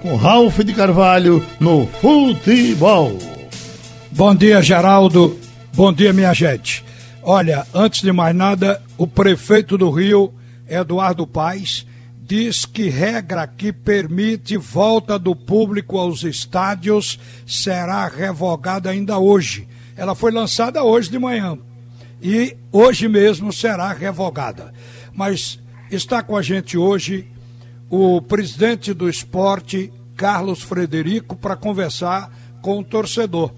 com Ralph de Carvalho no futebol. Bom dia, Geraldo. Bom dia, minha gente. Olha, antes de mais nada, o prefeito do Rio, Eduardo Paes, diz que regra que permite volta do público aos estádios será revogada ainda hoje. Ela foi lançada hoje de manhã e hoje mesmo será revogada. Mas está com a gente hoje o presidente do esporte, Carlos Frederico, para conversar com o torcedor.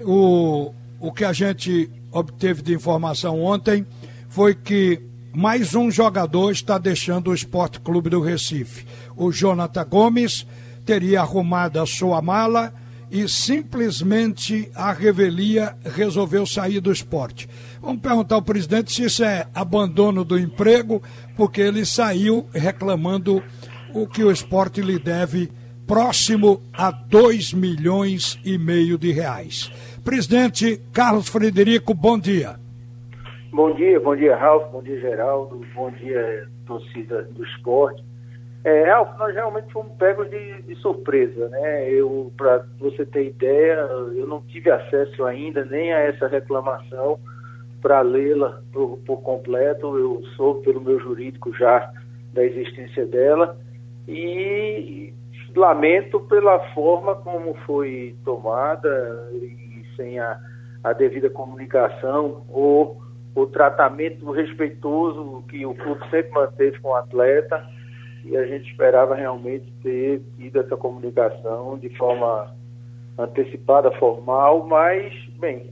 O, o que a gente obteve de informação ontem foi que mais um jogador está deixando o Esporte Clube do Recife. O Jonathan Gomes teria arrumado a sua mala e simplesmente a revelia resolveu sair do esporte. Vamos perguntar ao presidente se isso é abandono do emprego, porque ele saiu reclamando o que o esporte lhe deve próximo a 2 milhões e meio de reais. Presidente Carlos Frederico, bom dia. Bom dia, bom dia, Ralf, bom dia, Geraldo, bom dia, torcida do esporte. É, Ralf, nós realmente fomos pegos de, de surpresa, né? Eu, para você ter ideia, eu não tive acesso ainda nem a essa reclamação para lê-la por, por, completo. Eu soube pelo meu jurídico já da existência dela e lamento pela forma como foi tomada e sem a, a devida comunicação ou o tratamento respeitoso que o clube sempre manteve com o atleta e a gente esperava realmente ter tido essa comunicação de forma antecipada, formal, mas, bem,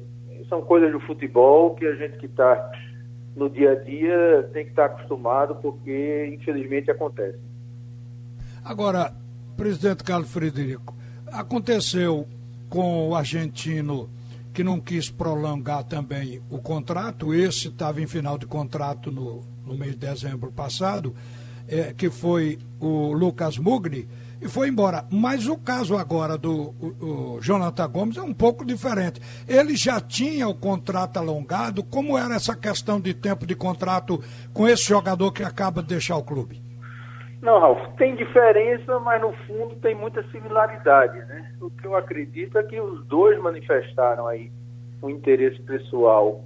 são coisas do futebol que a gente que está no dia a dia tem que estar tá acostumado, porque infelizmente acontece. Agora, presidente Carlos Frederico, aconteceu com o argentino que não quis prolongar também o contrato, esse estava em final de contrato no, no mês de dezembro passado, é, que foi o Lucas Mugni, e foi embora. Mas o caso agora do o, o Jonathan Gomes é um pouco diferente. Ele já tinha o contrato alongado, como era essa questão de tempo de contrato com esse jogador que acaba de deixar o clube? Não, Ralf, tem diferença, mas no fundo tem muita similaridade, né? O que eu acredito é que os dois manifestaram aí um interesse pessoal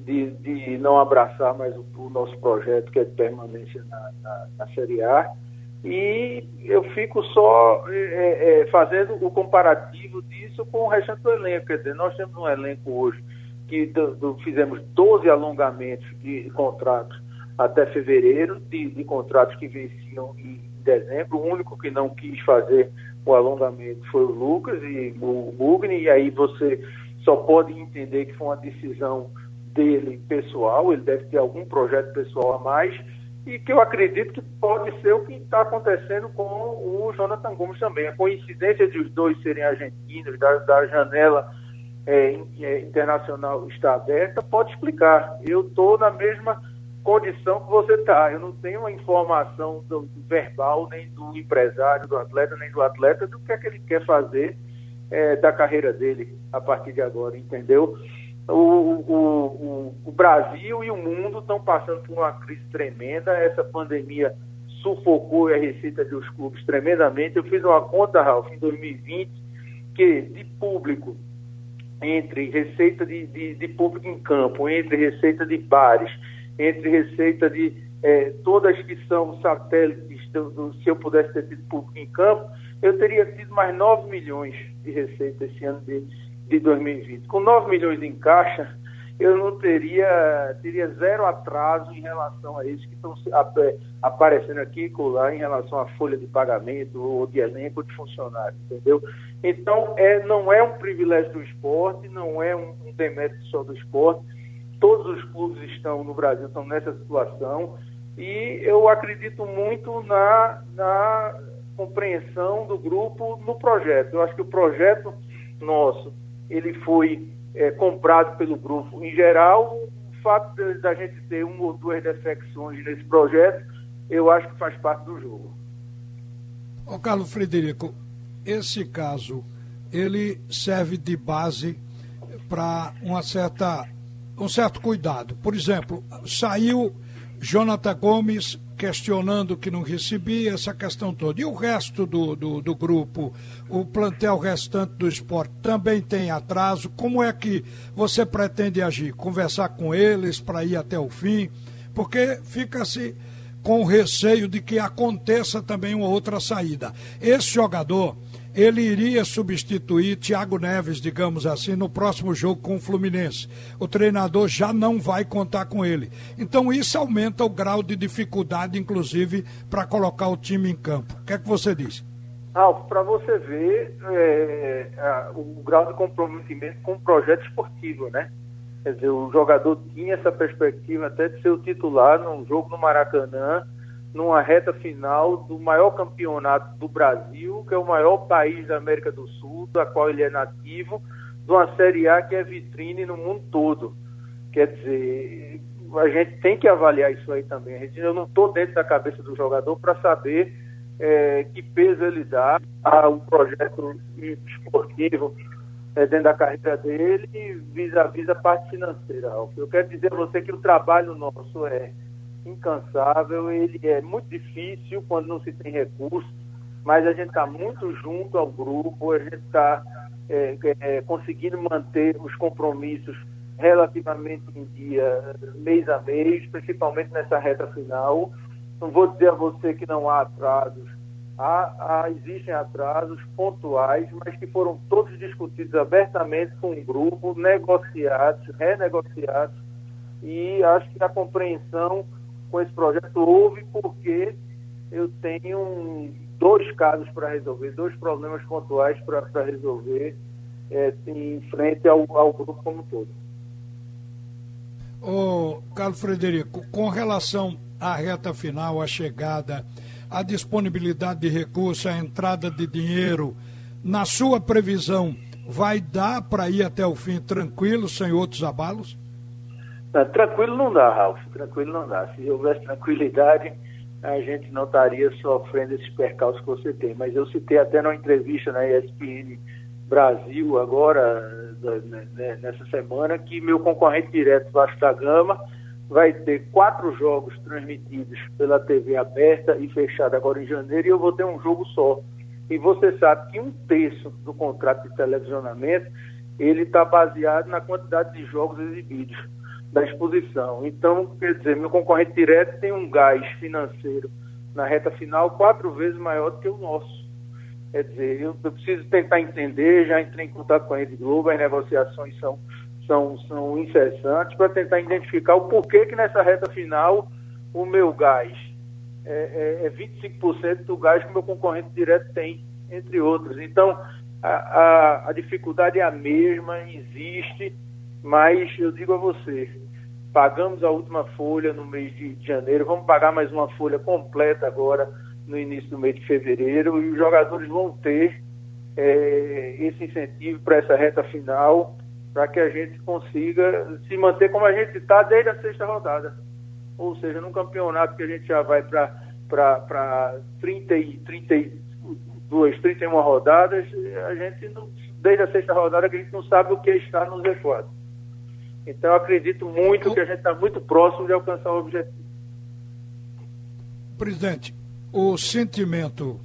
de, de não abraçar mais o, o, nosso projeto, que é de permanência na, na, na Série A. E eu fico só é, é, é fazendo o comparativo disso com o restante do elenco. Quer dizer, nós temos um elenco hoje que do, do, fizemos 12 alongamentos de contratos até fevereiro, de, de contratos que venciam em dezembro. O único que não quis fazer o alongamento foi o Lucas e o Mugni, e aí você só pode entender que foi uma decisão dele pessoal, ele deve ter algum projeto pessoal a mais, e que eu acredito que pode ser o que está acontecendo com o Jonathan Gomes também. A coincidência de os dois serem argentinos, da, da janela é, internacional está aberta, pode explicar. Eu estou na mesma condição que você está. Eu não tenho a informação do, do, verbal, nem do empresário, do atleta, nem do atleta, do que é que ele quer fazer é, da carreira dele a partir de agora, entendeu? O, o, o, o Brasil e o mundo estão passando por uma crise tremenda. Essa pandemia sufocou a receita dos clubes tremendamente. Eu fiz uma conta, Ralf, em 2020, que de público, entre receita de, de, de público em campo, entre receita de bares, entre receita de é, todas que são satélites, do, do, se eu pudesse ter tido público em campo, eu teria tido mais 9 milhões de receita esse ano de, de 2020. Com 9 milhões em caixa, eu não teria, teria zero atraso em relação a isso que estão aparecendo aqui e lá em relação à folha de pagamento ou de elenco de funcionário, entendeu? Então, é, não é um privilégio do esporte, não é um, um demérito só do esporte, todos os clubes estão no Brasil estão nessa situação e eu acredito muito na, na compreensão do grupo no projeto. Eu acho que o projeto nosso ele foi é, comprado pelo grupo em geral. O fato da gente ter uma ou duas defecções nesse projeto, eu acho que faz parte do jogo. Ô Carlos Frederico, esse caso ele serve de base para uma certa um certo cuidado. Por exemplo, saiu Jonathan Gomes questionando que não recebia, essa questão toda. E o resto do, do, do, grupo, o plantel restante do esporte, também tem atraso. Como é que você pretende agir? Conversar com eles para ir até o fim? Porque fica-se com receio de que aconteça também uma outra saída. Esse jogador ele iria substituir Thiago Neves, digamos assim, no próximo jogo com o Fluminense. O treinador já não vai contar com ele. Então isso aumenta o grau de dificuldade, inclusive, para colocar o time em campo. O que é que você diz? Alvo, para você ver é, a, o grau de comprometimento com o projeto esportivo, né? Quer dizer, o jogador tinha essa perspectiva até de ser o titular num jogo no Maracanã, numa reta final do maior campeonato do Brasil, que é o maior país da América do Sul, da qual ele é nativo, de uma Série A que é vitrine no mundo todo. Quer dizer, a gente tem que avaliar isso aí também. A gente, eu não estou dentro da cabeça do jogador para saber é, que peso ele dá ao projeto esportivo é, dentro da carreira dele vis-à-vis -vis a parte financeira. Eu quero dizer a você que o trabalho nosso é incansável, ele é muito difícil quando não se tem recursos, mas a gente está muito junto ao grupo, a gente está é, é, conseguindo manter os compromissos relativamente em dia, mês a mês, principalmente nessa reta final. Não vou dizer a você que não há atrasos, há, há, existem atrasos pontuais, mas que foram todos discutidos abertamente com o grupo, negociados, renegociados, e acho que a compreensão com esse projeto houve porque eu tenho dois casos para resolver, dois problemas pontuais para resolver é, em frente ao, ao grupo como um todo. Ô, Carlos Frederico, com relação à reta final, à chegada, à disponibilidade de recursos, à entrada de dinheiro, na sua previsão, vai dar para ir até o fim tranquilo, sem outros abalos? Não, tranquilo não dá, Ralf, tranquilo não dá. Se houvesse tranquilidade, a gente não estaria sofrendo esses percalços que você tem. Mas eu citei até numa entrevista na ESPN Brasil, agora, né, né, nessa semana, que meu concorrente direto, Vasco da Gama, vai ter quatro jogos transmitidos pela TV aberta e fechada agora em janeiro, e eu vou ter um jogo só. E você sabe que um terço do contrato de televisionamento ele está baseado na quantidade de jogos exibidos da exposição. Então, quer dizer, meu concorrente direto tem um gás financeiro na reta final quatro vezes maior do que o nosso. Quer dizer, eu, eu preciso tentar entender, já entrei em contato com a Rede Globo, as negociações são, são, são incessantes para tentar identificar o porquê que nessa reta final o meu gás é, é, é 25% do gás que o meu concorrente direto tem, entre outros. Então, a, a, a dificuldade é a mesma, existe, mas eu digo a você, Pagamos a última folha no mês de janeiro, vamos pagar mais uma folha completa agora no início do mês de fevereiro e os jogadores vão ter é, esse incentivo para essa reta final para que a gente consiga se manter como a gente está desde a sexta rodada. Ou seja, num campeonato que a gente já vai para 30 e 32, 31 rodadas, a gente não, desde a sexta rodada que a gente não sabe o que está nos Z4. Então eu acredito muito que a gente está muito próximo de alcançar o objetivo. Presidente, o sentimento,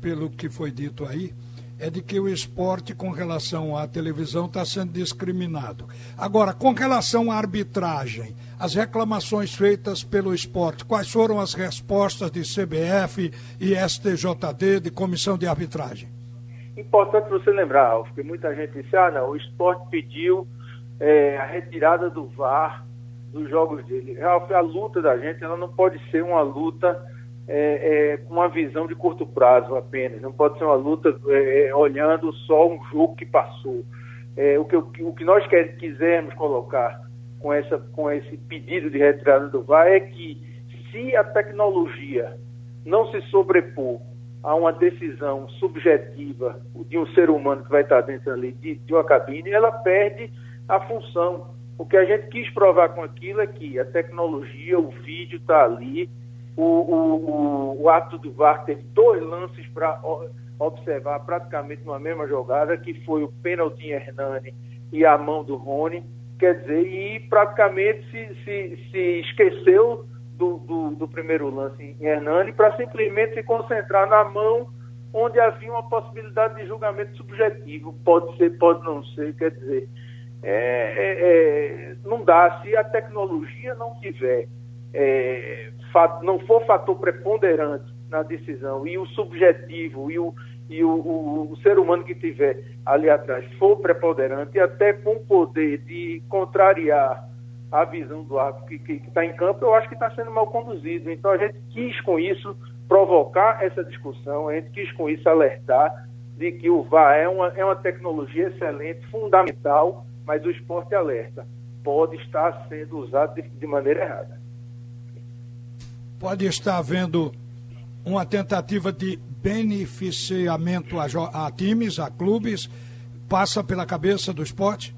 pelo que foi dito aí, é de que o esporte com relação à televisão está sendo discriminado. Agora, com relação à arbitragem, as reclamações feitas pelo esporte, quais foram as respostas de CBF e STJD, de comissão de arbitragem? Importante você lembrar, Alf, que muita gente disse, ah não, o esporte pediu é, a retirada do VAR dos jogos dele. A, a, luta da gente ela não pode ser uma luta é, é, com uma visão de curto prazo apenas, não pode ser uma luta é, é, olhando só um jogo que passou. É, o, que, o que nós quer, quisermos colocar com, essa, com esse pedido de retirada do VAR é que se a tecnologia não se sobrepor a uma decisão subjetiva de um ser humano que vai estar dentro ali de, de uma cabine, ela perde a função. O que a gente quis provar com aquilo é que a tecnologia, o vídeo está ali, o, o, o, ato do VAR teve dois lances para observar praticamente numa mesma jogada, que foi o pênalti em Hernani e a mão do Rony. Quer dizer, e praticamente se, se, se esqueceu do, do, do primeiro lance em Hernani para simplesmente se concentrar na mão onde havia uma possibilidade de julgamento subjetivo. Pode ser, pode não ser, quer dizer, é, é, é, não dá. Se a tecnologia não tiver, é, não for fator preponderante na decisão e o subjetivo e o, e o, o, o, ser humano que tiver ali atrás for preponderante, até com o poder de contrariar a visão do árbitro que está em campo, eu acho que está sendo mal conduzido. Então a gente quis com isso provocar essa discussão, a gente quis com isso alertar de que o VAR é uma, é uma tecnologia excelente, fundamental, mas o esporte alerta, pode estar sendo usado de, de maneira errada. Pode estar havendo uma tentativa de beneficiamento a, a times, a clubes, passa pela cabeça do esporte?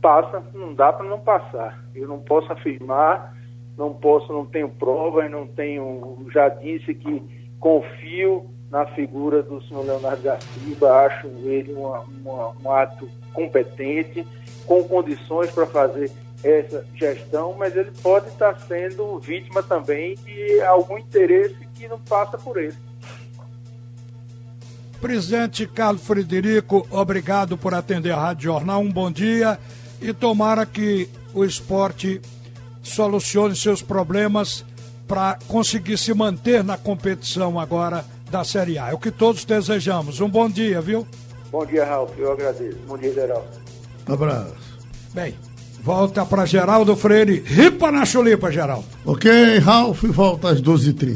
Passa, não dá para não passar. Eu não posso afirmar, não posso, não tenho provas, não tenho. Já disse que confio na figura do senhor Leonardo Garciba, acho ele uma, uma, um ato competente, com condições para fazer essa gestão, mas ele pode estar sendo vítima também de algum interesse que não passa por ele. Presidente Carlos Frederico, obrigado por atender a Rádio Jornal. Um bom dia e tomara que o esporte solucione seus problemas para conseguir se manter na competição agora da Série A. É o que todos desejamos. Um bom dia, viu? Bom dia, Ralf. Eu agradeço. Bom dia, Geraldo. Um abraço. Bem, volta para Geraldo Freire. Ripa na chulipa, Geraldo. Ok, Ralf, volta às 12h30.